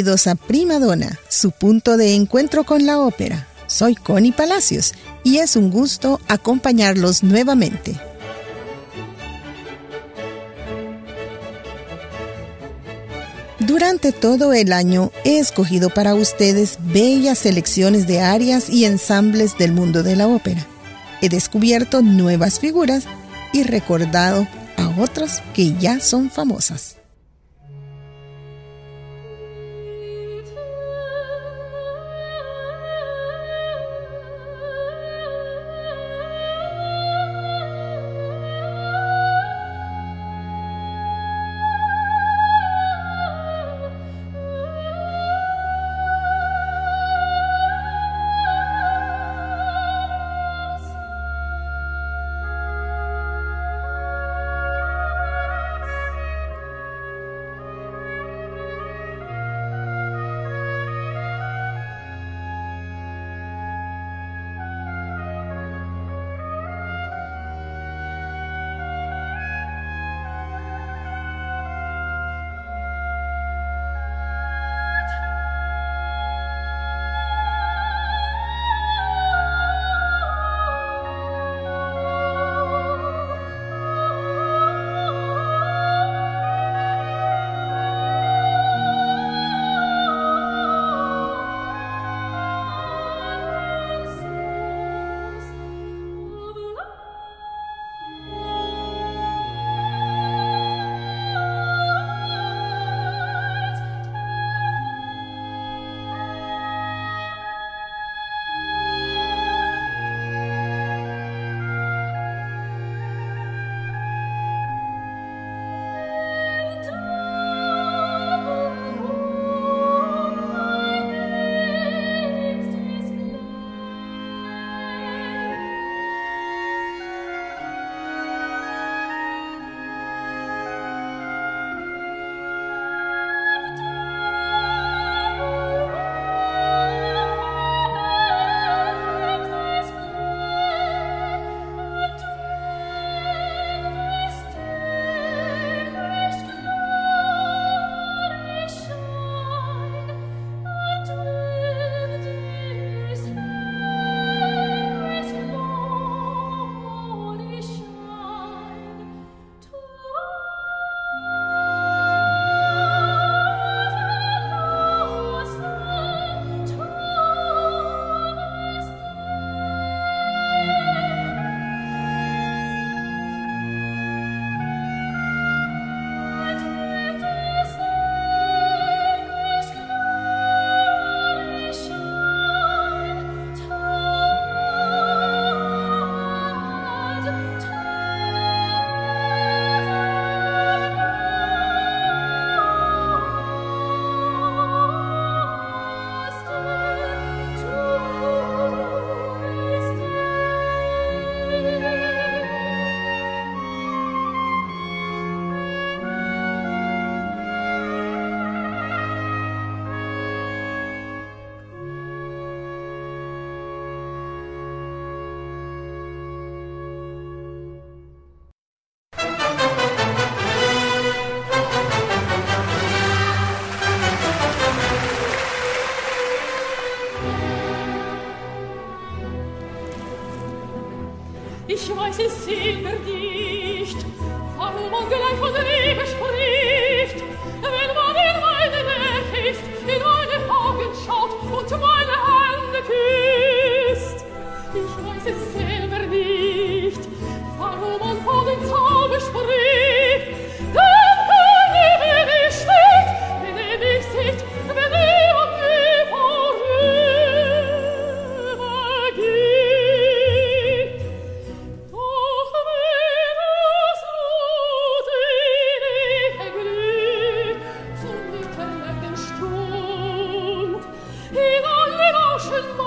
Bienvenidos a Prima Donna, su punto de encuentro con la ópera. Soy Connie Palacios y es un gusto acompañarlos nuevamente. Durante todo el año he escogido para ustedes bellas selecciones de arias y ensambles del mundo de la ópera. He descubierto nuevas figuras y recordado a otras que ya son famosas. Oh.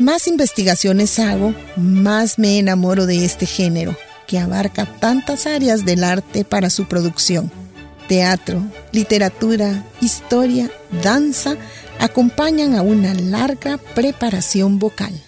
Más investigaciones hago, más me enamoro de este género, que abarca tantas áreas del arte para su producción. teatro, literatura, historia, danza acompañan a una larga preparación vocal.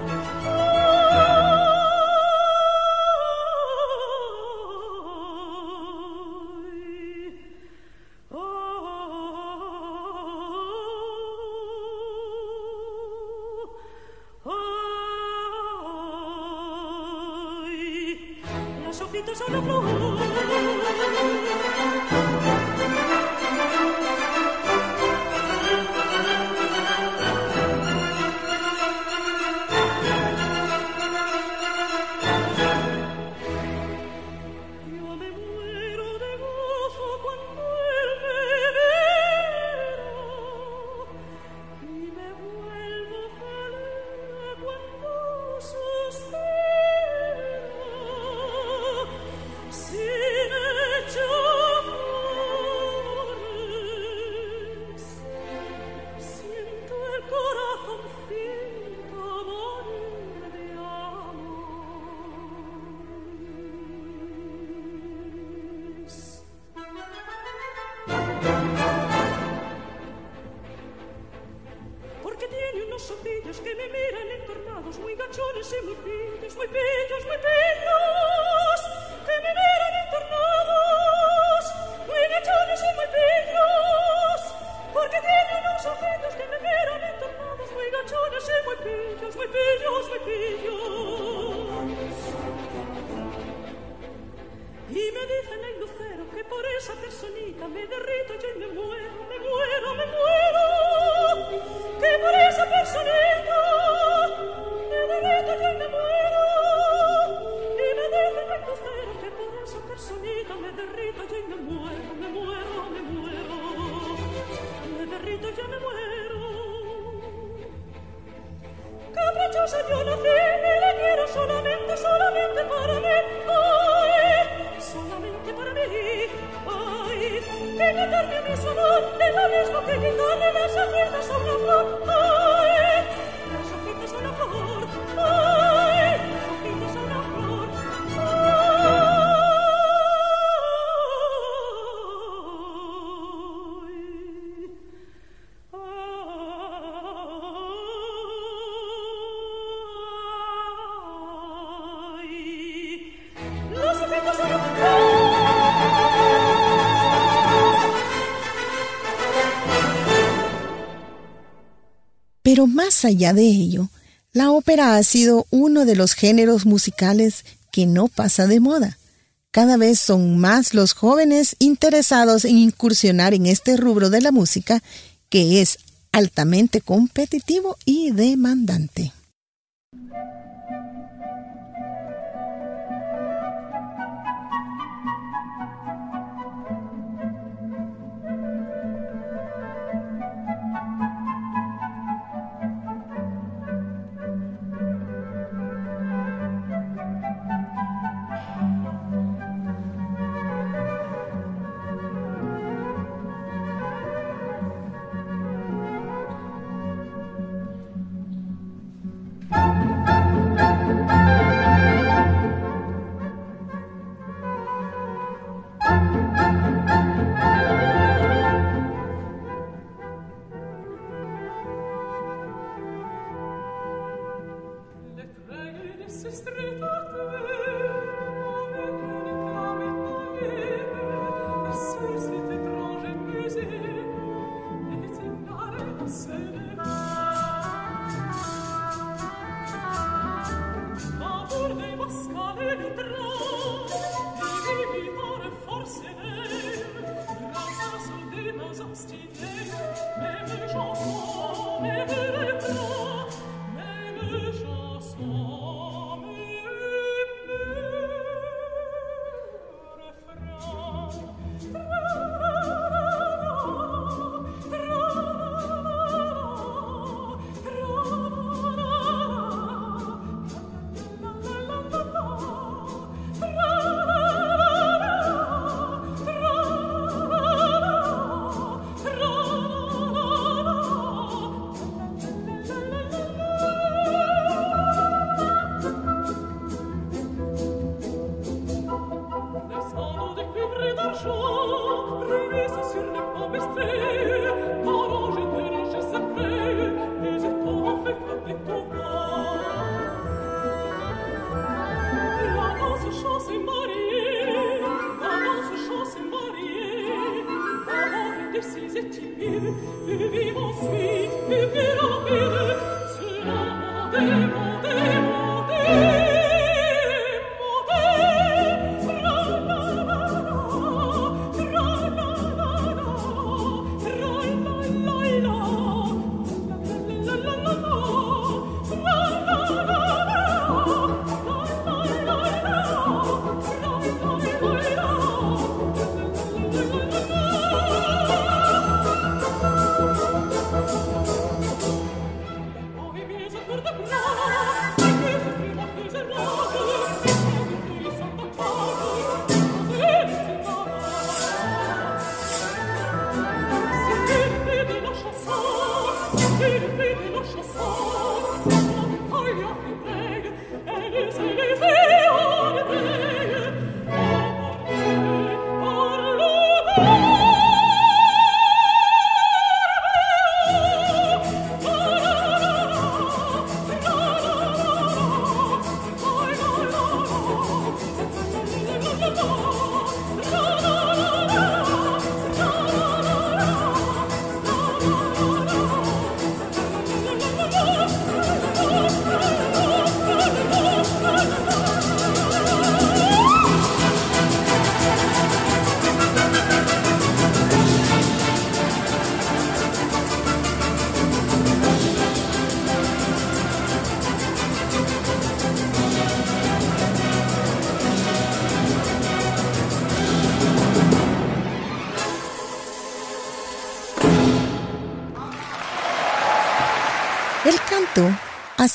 Pero más allá de ello, la ópera ha sido uno de los géneros musicales que no pasa de moda. Cada vez son más los jóvenes interesados en incursionar en este rubro de la música que es altamente competitivo y demandante.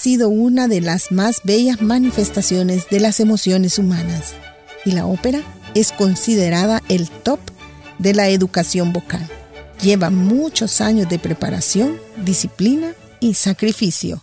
Sido una de las más bellas manifestaciones de las emociones humanas y la ópera es considerada el top de la educación vocal. Lleva muchos años de preparación, disciplina y sacrificio.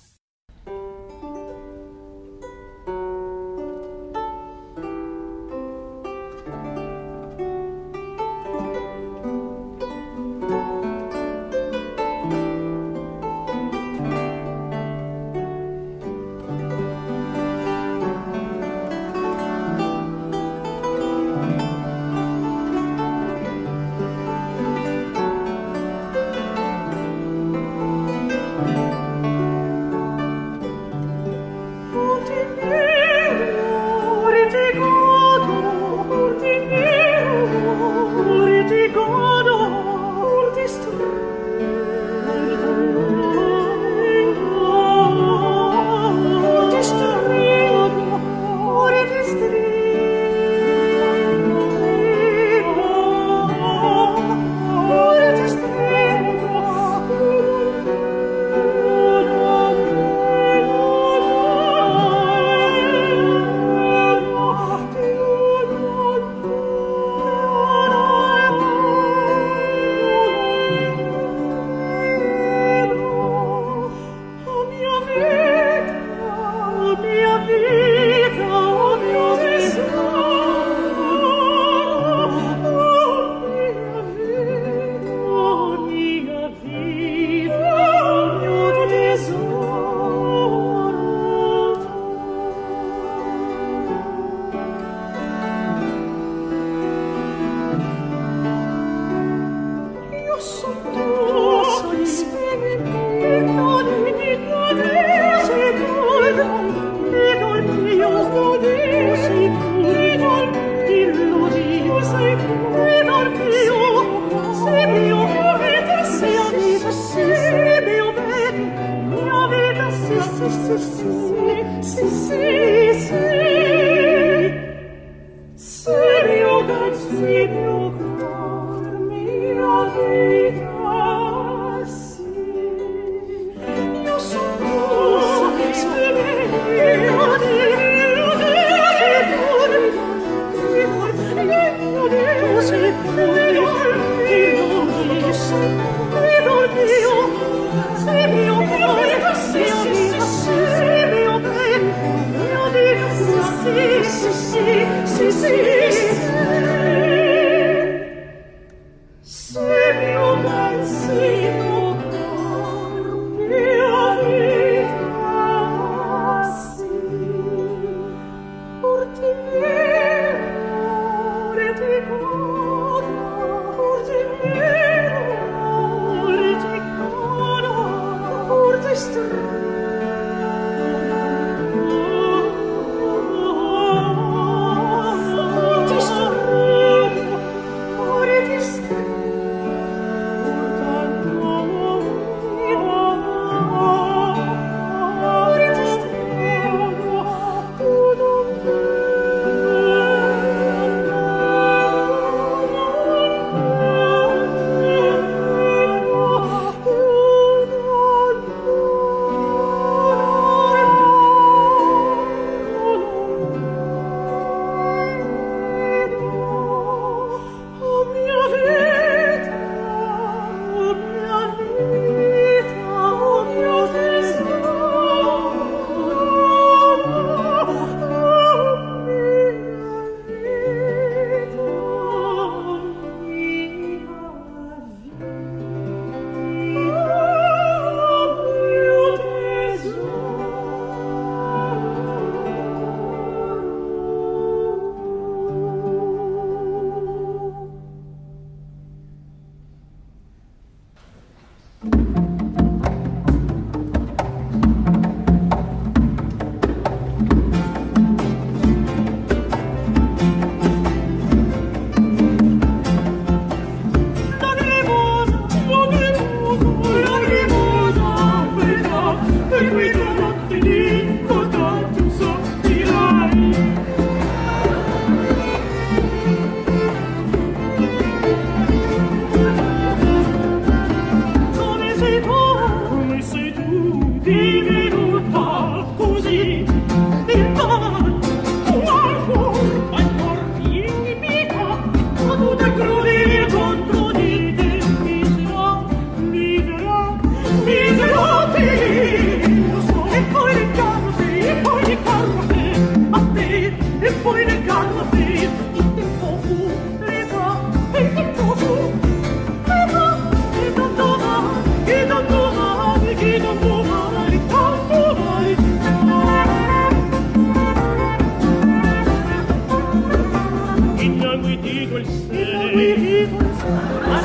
Ah.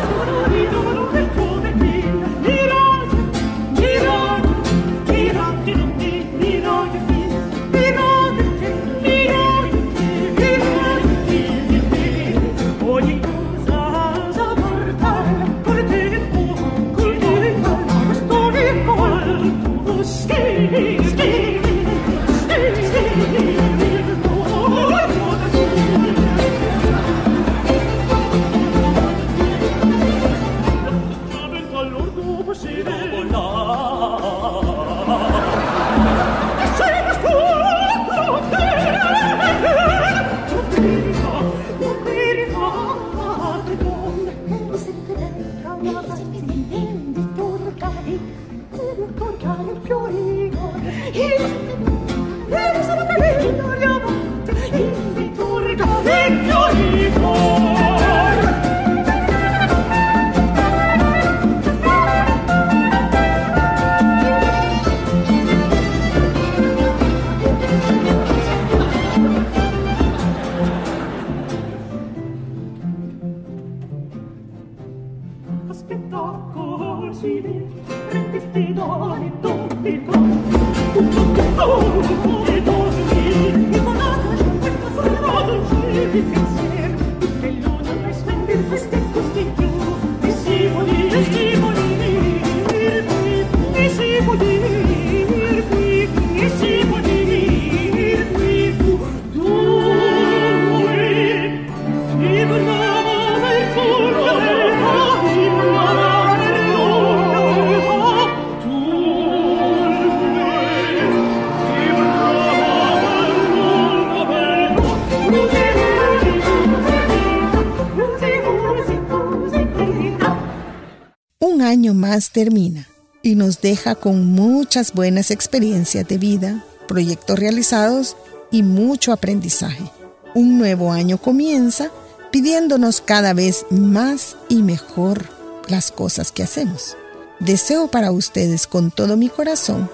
Jamás termina y nos deja con muchas buenas experiencias de vida, proyectos realizados y mucho aprendizaje. Un nuevo año comienza pidiéndonos cada vez más y mejor las cosas que hacemos. Deseo para ustedes con todo mi corazón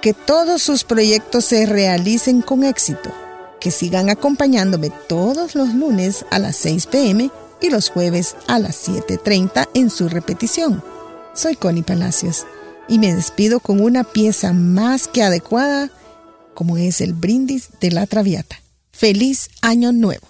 que todos sus proyectos se realicen con éxito, que sigan acompañándome todos los lunes a las 6 pm y los jueves a las 7.30 en su repetición. Soy Connie Palacios y me despido con una pieza más que adecuada como es el brindis de la Traviata. Feliz Año Nuevo.